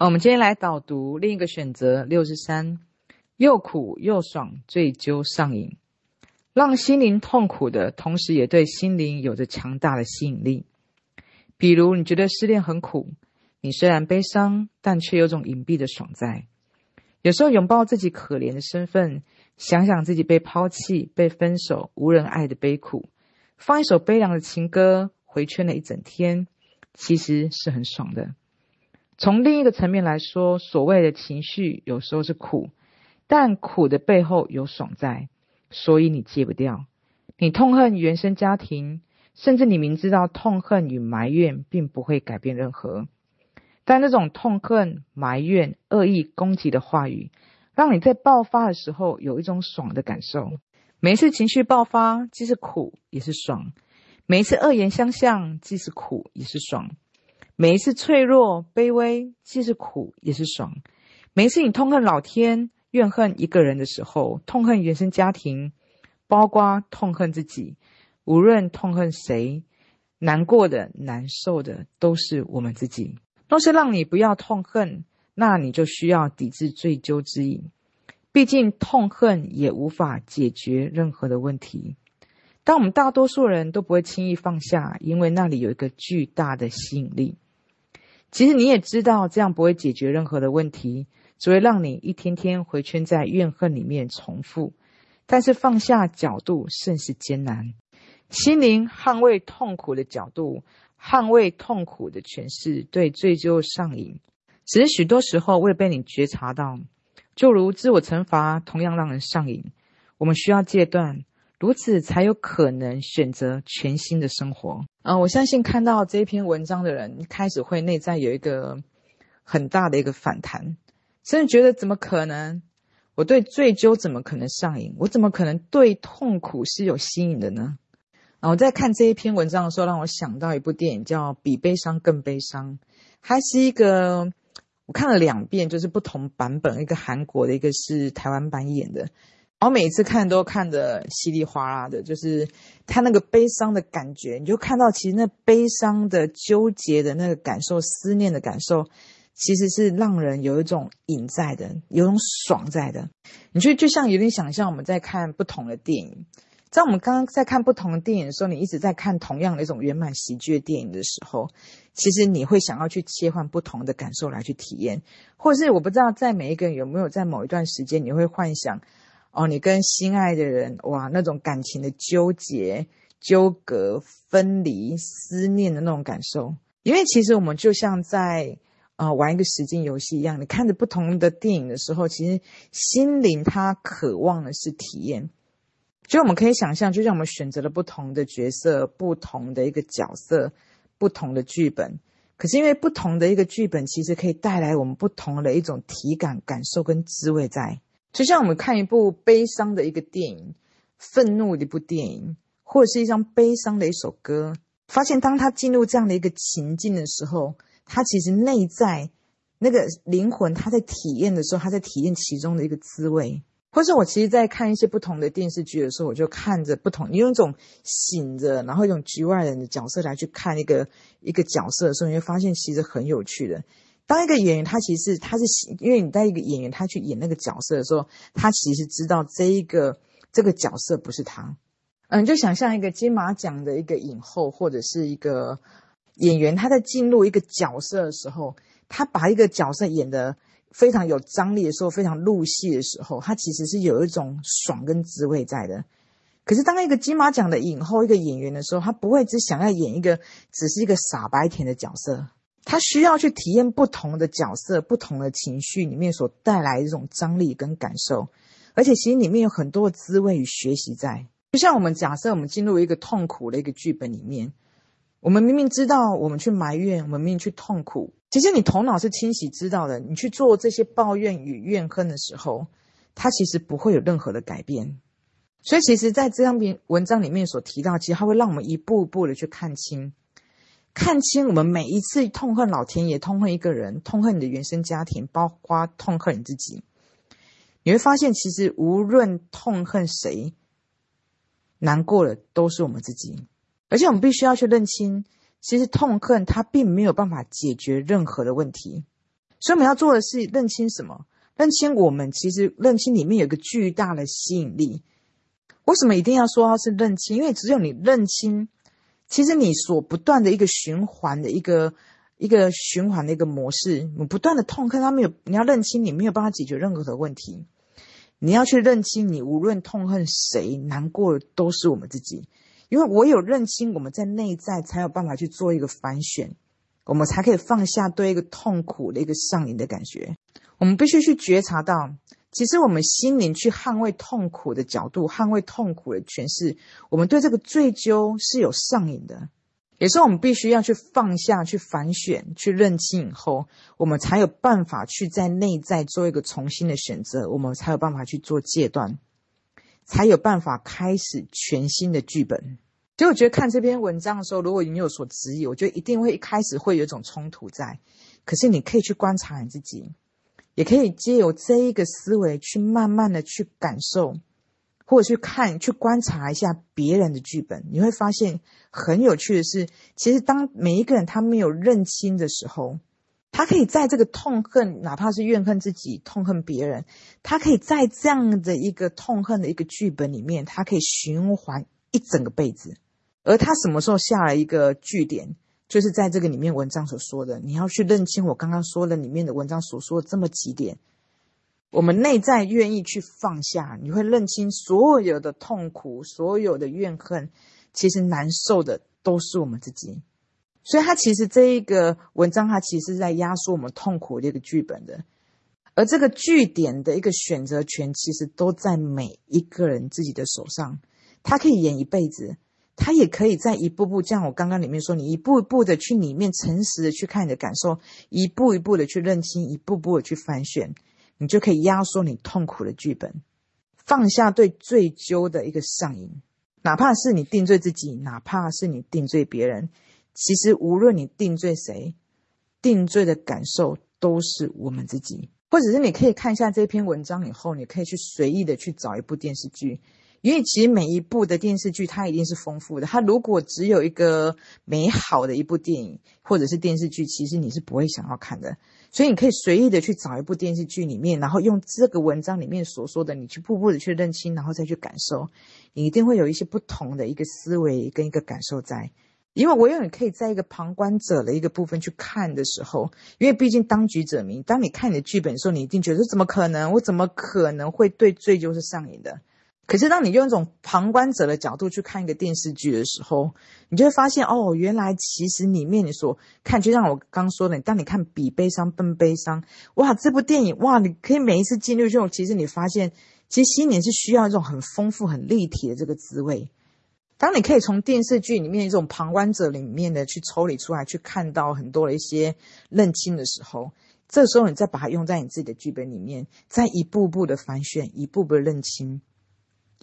我们今天来导读另一个选择六十三，又苦又爽，追究上瘾，让心灵痛苦的同时，也对心灵有着强大的吸引力。比如，你觉得失恋很苦，你虽然悲伤，但却有种隐蔽的爽在。有时候拥抱自己可怜的身份，想想自己被抛弃、被分手、无人爱的悲苦，放一首悲凉的情歌，回圈了一整天，其实是很爽的。从另一个层面来说，所谓的情绪有时候是苦，但苦的背后有爽在，所以你戒不掉。你痛恨原生家庭，甚至你明知道痛恨与埋怨并不会改变任何，但那种痛恨、埋怨、恶意攻击的话语，让你在爆发的时候有一种爽的感受。每一次情绪爆发，既是苦也是爽；每一次恶言相向，既是苦也是爽。每一次脆弱、卑微，既是苦也是爽；每一次你痛恨老天、怨恨一个人的时候，痛恨原生家庭，包括痛恨自己，无论痛恨谁，难过的、难受的都是我们自己。若是让你不要痛恨，那你就需要抵制追究之瘾。毕竟痛恨也无法解决任何的问题。但我们大多数人都不会轻易放下，因为那里有一个巨大的吸引力。其实你也知道，这样不会解决任何的问题，只会让你一天天回圈在怨恨里面重复。但是放下角度甚是艰难，心灵捍卫痛苦的角度，捍卫痛苦的诠释，对追究上瘾。只是许多时候未被你觉察到，就如自我惩罚同样让人上瘾。我们需要戒断。如此才有可能选择全新的生活。嗯、呃，我相信看到这一篇文章的人，开始会内在有一个很大的一个反弹，甚至觉得怎么可能？我对醉酒怎么可能上瘾？我怎么可能对痛苦是有吸引的呢？啊、我在看这一篇文章的时候，让我想到一部电影叫《比悲伤更悲伤》，还是一个我看了两遍，就是不同版本，一个韩国的，一个是台湾版演的。我每次看都看得稀里哗啦的，就是他那个悲伤的感觉，你就看到其实那悲伤的纠结的那个感受、思念的感受，其实是让人有一种瘾在的，有种爽在的。你就就像有点想象我们在看不同的电影，在我们刚刚在看不同的电影的时候，你一直在看同样的一种圆满喜剧的电影的时候，其实你会想要去切换不同的感受来去体验，或者是我不知道在每一个人有没有在某一段时间你会幻想。哦，你跟心爱的人，哇，那种感情的纠结、纠葛、分离、思念的那种感受，因为其实我们就像在呃玩一个实境游戏一样，你看着不同的电影的时候，其实心灵它渴望的是体验。就我们可以想象，就像我们选择了不同的角色、不同的一个角色、不同的剧本，可是因为不同的一个剧本，其实可以带来我们不同的一种体感、感受跟滋味在。就像我们看一部悲伤的一个电影，愤怒的一部电影，或者是一张悲伤的一首歌，发现当他进入这样的一个情境的时候，他其实内在那个灵魂，他在体验的时候，他在体验其中的一个滋味。或者我其实，在看一些不同的电视剧的时候，我就看着不同，你用一种醒着，然后一种局外人的角色来去看一个一个角色的时候，你会发现其实很有趣的。当一个演员，他其实他是因为你带一个演员，他去演那个角色的时候，他其实知道这一个这个角色不是他。嗯，就想象一个金马奖的一个影后或者是一个演员，他在进入一个角色的时候，他把一个角色演得非常有张力的时候，非常入戏的时候，他其实是有一种爽跟滋味在的。可是当一个金马奖的影后一个演员的时候，他不会只想要演一个只是一个傻白甜的角色。他需要去体验不同的角色、不同的情绪里面所带来的这种张力跟感受，而且其实里面有很多的滋味与学习在。就像我们假设我们进入一个痛苦的一个剧本里面，我们明明知道我们去埋怨，我们明明去痛苦，其实你头脑是清晰知道的。你去做这些抱怨与怨恨的时候，它其实不会有任何的改变。所以，其实在这张篇文章里面所提到，其实它会让我们一步一步的去看清。看清我们每一次痛恨老天爷、痛恨一个人、痛恨你的原生家庭，包括痛恨你自己，你会发现，其实无论痛恨谁，难过的都是我们自己。而且我们必须要去认清，其实痛恨它并没有办法解决任何的问题。所以我们要做的是认清什么？认清我们其实认清里面有一个巨大的吸引力。为什么一定要说它是认清？因为只有你认清，其实你所不断的一个循环的一个一个循环的一个模式，你不断的痛恨，他没有，你要认清，你没有办法解决任何的问题。你要去认清，你无论痛恨谁，难过的都是我们自己。因为我有认清，我们在内在才有办法去做一个反选，我们才可以放下对一个痛苦的一个上瘾的感觉。我们必须去觉察到，其实我们心灵去捍卫痛苦的角度，捍卫痛苦的诠释，我们对这个追究是有上瘾的。也是我们必须要去放下去反选，去认清以后，我们才有办法去在内在做一个重新的选择，我们才有办法去做戒断，才有办法开始全新的剧本。所以我觉得看这篇文章的时候，如果你有所质疑，我觉得一定会一开始会有一种冲突在。可是你可以去观察你自己，也可以借由这一个思维去慢慢的去感受。或者去看、去观察一下别人的剧本，你会发现很有趣的是，其实当每一个人他没有认清的时候，他可以在这个痛恨，哪怕是怨恨自己、痛恨别人，他可以在这样的一个痛恨的一个剧本里面，他可以循环一整个辈子。而他什么时候下了一个句点，就是在这个里面文章所说的，你要去认清我刚刚说的里面的文章所说的这么几点。我们内在愿意去放下，你会认清所有的痛苦，所有的怨恨，其实难受的都是我们自己。所以，他其实这一个文章，他其实在压缩我们痛苦的一个剧本的。而这个据点的一个选择权，其实都在每一个人自己的手上。他可以演一辈子，他也可以在一步步，像我刚刚里面说，你一步一步的去里面诚实的去看你的感受，一步一步的去认清，一步步的去反选。你就可以压缩你痛苦的剧本，放下对追究的一个上瘾，哪怕是你定罪自己，哪怕是你定罪别人，其实无论你定罪谁，定罪的感受都是我们自己。或者是你可以看一下这篇文章以后，你可以去随意的去找一部电视剧。因为其实每一部的电视剧，它一定是丰富的。它如果只有一个美好的一部电影或者是电视剧，其实你是不会想要看的。所以你可以随意的去找一部电视剧里面，然后用这个文章里面所说的，你去步步的去认清，然后再去感受，你一定会有一些不同的一个思维跟一个感受在。因为唯有你可以在一个旁观者的一个部分去看的时候，因为毕竟当局者迷。当你看你的剧本的时候，你一定觉得怎么可能？我怎么可能会对罪就是上瘾的？可是，当你用一种旁观者的角度去看一个电视剧的时候，你就会发现，哦，原来其实里面你所看，就像我刚说的，当你看《比悲伤更悲伤》，哇，这部电影，哇，你可以每一次进入这种，其实你发现，其实心里是需要一种很丰富、很立体的这个滋味。当你可以从电视剧里面一种旁观者里面的去抽离出来，去看到很多的一些认清的时候，这时候你再把它用在你自己的剧本里面，再一步步的反选，一步步的认清。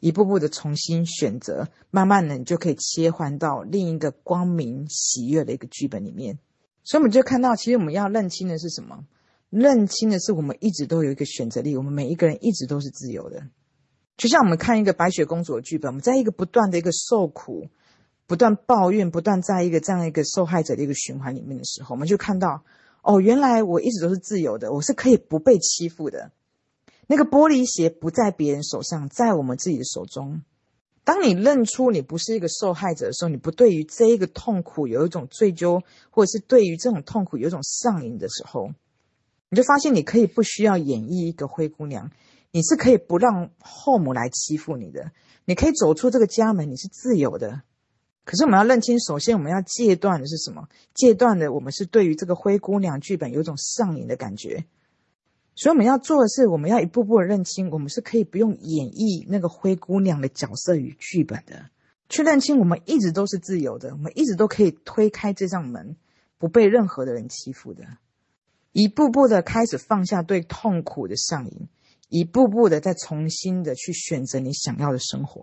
一步步的重新选择，慢慢的你就可以切换到另一个光明喜悦的一个剧本里面。所以我们就看到，其实我们要认清的是什么？认清的是我们一直都有一个选择力，我们每一个人一直都是自由的。就像我们看一个白雪公主的剧本，我们在一个不断的一个受苦、不断抱怨、不断在一个这样一个受害者的一个循环里面的时候，我们就看到，哦，原来我一直都是自由的，我是可以不被欺负的。那个玻璃鞋不在别人手上，在我们自己的手中。当你认出你不是一个受害者的时候，你不对于这一个痛苦有一种追究，或者是对于这种痛苦有一种上瘾的时候，你就发现你可以不需要演绎一个灰姑娘，你是可以不让后母来欺负你的，你可以走出这个家门，你是自由的。可是我们要认清，首先我们要戒断的是什么？戒断的我们是对于这个灰姑娘剧本有一种上瘾的感觉。所以我们要做的是，我们要一步步的认清，我们是可以不用演绎那个灰姑娘的角色与剧本的，去认清我们一直都是自由的，我们一直都可以推开这扇门，不被任何的人欺负的，一步步的开始放下对痛苦的上瘾，一步步的再重新的去选择你想要的生活。